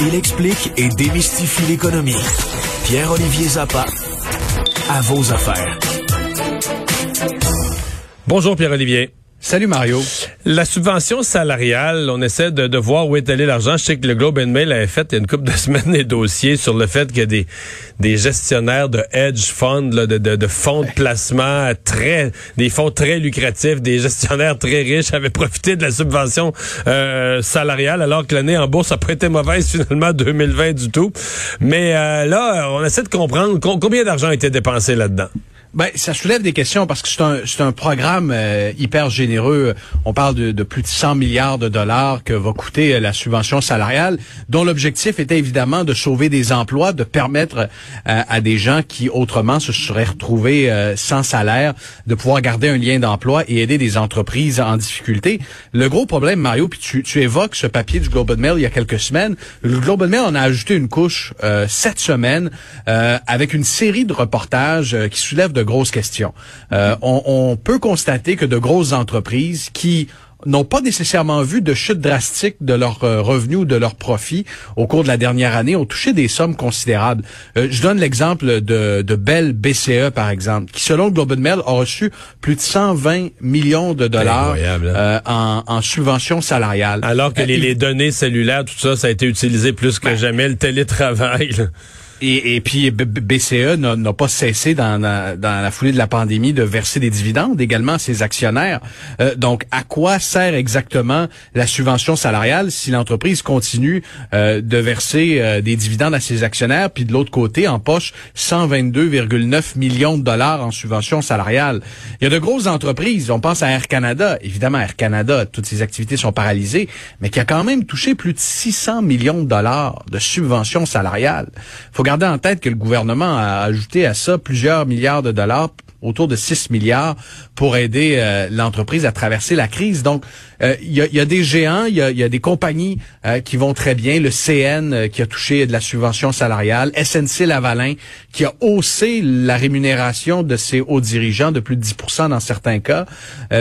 Il explique et démystifie l'économie. Pierre-Olivier Zappa, à vos affaires. Bonjour Pierre-Olivier. Salut Mario. La subvention salariale, on essaie de, voir où est allé l'argent. Je sais que le Globe and Mail avait fait il y a une couple de semaines des dossiers sur le fait que des, des gestionnaires de hedge funds, de, fonds de placement très, des fonds très lucratifs, des gestionnaires très riches avaient profité de la subvention euh, salariale alors que l'année en bourse n'a pas été mauvaise finalement 2020 du tout. Mais euh, là, on essaie de comprendre com- combien d'argent a été dépensé là-dedans? Ben, ça soulève des questions parce que c'est un, c'est un programme euh, hyper généreux. On parle de, de plus de 100 milliards de dollars que va coûter euh, la subvention salariale, dont l'objectif était évidemment de sauver des emplois, de permettre euh, à des gens qui autrement se seraient retrouvés euh, sans salaire, de pouvoir garder un lien d'emploi et aider des entreprises en difficulté. Le gros problème, Mario, puis tu, tu évoques ce papier du Globe and Mail il y a quelques semaines. Le Globe and Mail en a ajouté une couche euh, cette semaine avec une série de reportages qui soulèvent de grosses questions. Euh, on, on peut constater que de grosses entreprises qui n'ont pas nécessairement vu de chute drastique de leurs euh, revenus ou de leurs profits au cours de la dernière année, ont touché des sommes considérables. Euh, je donne l'exemple de, de Bell BCE, par exemple, qui, selon le Globe and Mail, a reçu plus de 120 millions de dollars hein? euh, en, en subventions salariales. Alors que Euh, les, les données cellulaires, tout ça, ça a été utilisé plus que jamais, le télétravail. là. Et, et puis BCE n'a pas cessé dans, la- dans la foulée de la pandémie de verser des dividendes également à ses actionnaires. Euh, donc, à quoi sert exactement la subvention salariale si l'entreprise continue euh, de verser euh, des dividendes à ses actionnaires, puis de l'autre côté en poche 122,9 millions de dollars en subvention salariale? Il y a de grosses entreprises. On pense à Air Canada. Évidemment, Air Canada, toutes ses activités sont paralysées, mais qui a quand même touché plus de 600 millions de dollars de subventions salariales. faut garder en tête que le gouvernement a ajouté à ça plusieurs milliards de dollars autour de 6 milliards pour aider euh, l'entreprise à traverser la crise. Donc, euh, il y, a, des géants, il y a, des compagnies euh, qui vont très bien. Le CN qui a touché de la subvention salariale, SNC Lavalin qui a haussé la rémunération de ses hauts dirigeants de plus de 10% dans certains cas,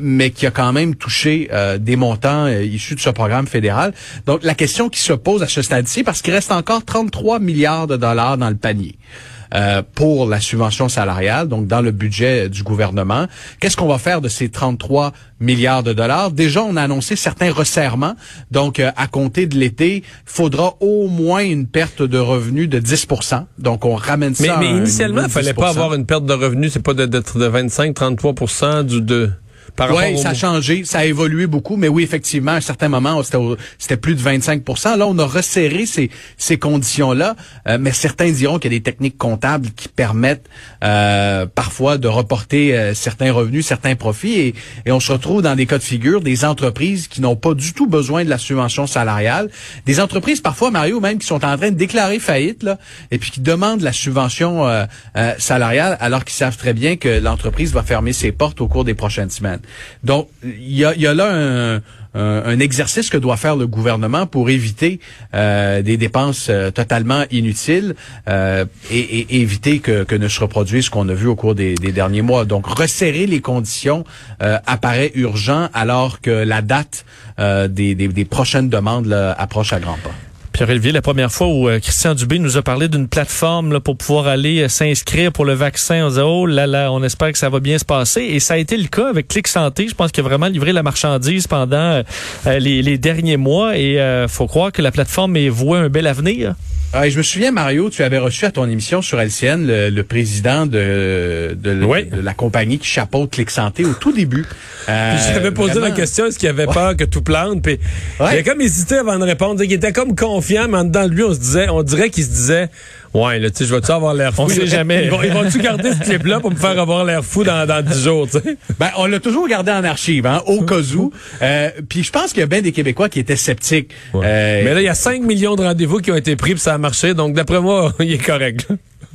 mais qui a quand même touché des montants issus de ce programme fédéral. Donc, la question qui se pose à ce stade-ci, parce qu'il reste encore 33 milliards de dollars dans le panier euh, pour la subvention salariale, donc dans le budget du gouvernement. Qu'est-ce qu'on va faire de ces 33 milliards de dollars? Déjà, on a annoncé certains resserrements. Donc, euh, à compter de l'été, il faudra au moins une perte de revenus de 10% Donc, on ramène ça Mais, mais initialement, il de fallait pas 10%. avoir une perte de revenus, c'est pas de- d'être de 25-33% du de par Oui, ça a changé, ça a évolué beaucoup, mais oui, effectivement, à un certain moment, c'était plus de 25% Là, on a resserré ces, ces conditions-là, euh, mais certains diront qu'il y a des techniques comptables qui permettent euh, parfois de reporter euh, certains revenus, certains profits, et, et on se retrouve dans des cas de figure des entreprises qui n'ont pas du tout besoin de la subvention salariale, des entreprises parfois, Mario, même qui sont en train de déclarer faillite, là, et puis qui demandent la subvention euh, euh, salariale alors qu'ils savent très bien que l'entreprise va fermer ses portes au cours des prochaines semaines. Donc, il y a, là un, exercice que doit faire le gouvernement pour éviter euh, des dépenses euh, totalement inutiles euh, et, éviter que, ne se reproduise ce qu'on a vu au cours des, derniers mois. Donc, resserrer les conditions apparaît urgent alors que la date des, prochaines demandes approche à grands pas. Pierre-Olivier, la première fois où euh, Christian Dubé nous a parlé d'une plateforme pour pouvoir aller euh, s'inscrire pour le vaccin, on disait, oh là là, on espère que ça va bien se passer. Et ça a été le cas avec Clic Santé. Je pense qu'il a vraiment livré la marchandise pendant euh, euh, les, derniers mois. Et faut croire que la plateforme est vouée un bel avenir. Ah, et je me souviens, Mario, tu avais reçu à ton émission sur LCN le, le président de, de, Oui. de la compagnie qui chapeaute Clic Santé au tout début. Euh, J'avais posé vraiment- la question, est-ce qu'il avait peur que tout plante? Puis Ouais. il a comme hésité avant de répondre. Il était comme confiant, mais en dedans de lui, on se disait, on dirait qu'il se disait, Ouais, là, tu sais, je vais-tu avoir l'air fou? On sait jamais. Ils vont- vont-tu garder ce clip-là pour me faire avoir l'air fou dans, dans 10 jours, tu sais? Ben, on l'a toujours gardé en archive, hein, au cas où. Euh, puis je pense qu'il y a bien des Québécois qui étaient sceptiques. Euh, Mais là, il y a 5 millions de rendez-vous qui ont été pris, puis ça a marché. Donc, d'après moi, il est correct.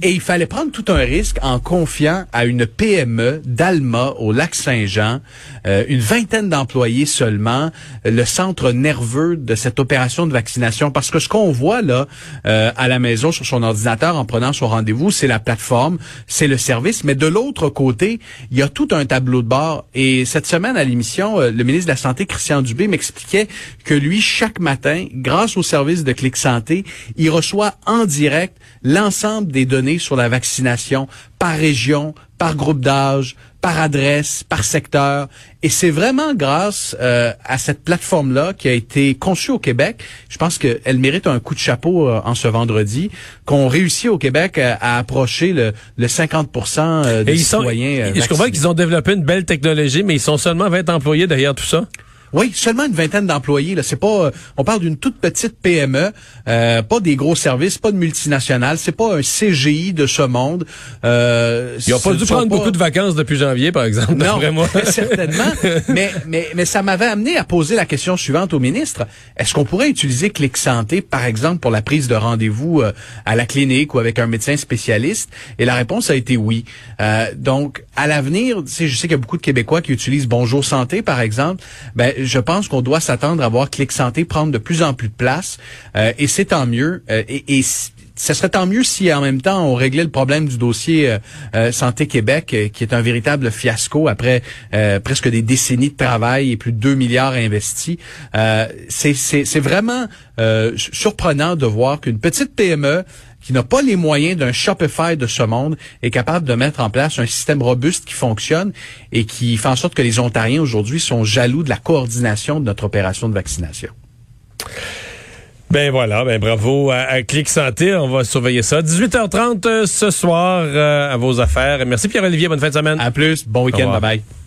Et il fallait prendre tout un risque en confiant à une PME d'Alma au lac Saint-Jean, euh, une vingtaine d'employés seulement, le centre nerveux de cette opération de vaccination. Parce que ce qu'on voit là euh, à la maison sur son ordinateur en prenant son rendez-vous, c'est la plateforme, c'est le service. Mais de l'autre côté, il y a tout un tableau de bord. Et cette semaine à l'émission, euh, le ministre de la Santé, Christian Dubé, m'expliquait que lui, chaque matin, grâce au service de Clic Santé, il reçoit en direct l'ensemble des données sur la vaccination par région, par groupe d'âge, par adresse, par secteur. Et c'est vraiment grâce euh, à cette plateforme-là qui a été conçue au Québec. Je pense qu'elle mérite un coup de chapeau euh, en ce vendredi, qu'on réussit au Québec euh, à approcher le, le 50 euh, des Et ils sont, citoyens. euh, je comprends qu'ils ont développé une belle technologie, mais ils sont seulement 20 employés derrière tout ça? Oui, seulement une vingtaine d'employés. Là, c'est pas. euh, on parle d'une toute petite PME, euh, pas des gros services, pas de multinationales. C'est pas un CGI de ce monde. Euh, Ils ont pas dû prendre beaucoup de vacances depuis janvier, par exemple, Non, moi. certainement. mais, mais, mais ça m'avait amené à poser la question suivante au ministre. Est-ce qu'on pourrait utiliser Clic Santé, par exemple, pour la prise de rendez-vous euh, à la clinique ou avec un médecin spécialiste? Et la réponse a été oui. Euh, donc, à l'avenir, tu sais, je sais qu'il y a beaucoup de Québécois qui utilisent Bonjour Santé, par exemple. Ben, je pense qu'on doit s'attendre à voir Clic Santé prendre de plus en plus de place. Euh, et c'est tant mieux. Euh, et, et ce serait tant mieux si en même temps on réglait le problème du dossier euh, euh, Santé Québec, euh, qui est un véritable fiasco après presque des décennies de travail et plus de 2 milliards investis. C'est, vraiment su- surprenant de voir qu'une petite PME qui n'a pas les moyens d'un Shopify de ce monde est capable de mettre en place un système robuste qui fonctionne et qui fait en sorte que les Ontariens aujourd'hui sont jaloux de la coordination de notre opération de vaccination. Ben voilà, ben bravo à, à Clic Santé. On va surveiller ça. 18h30 euh, ce soir euh, à vos affaires. Merci Pierre-Olivier. Bonne fin de semaine. À plus, bon week-end, bye bye.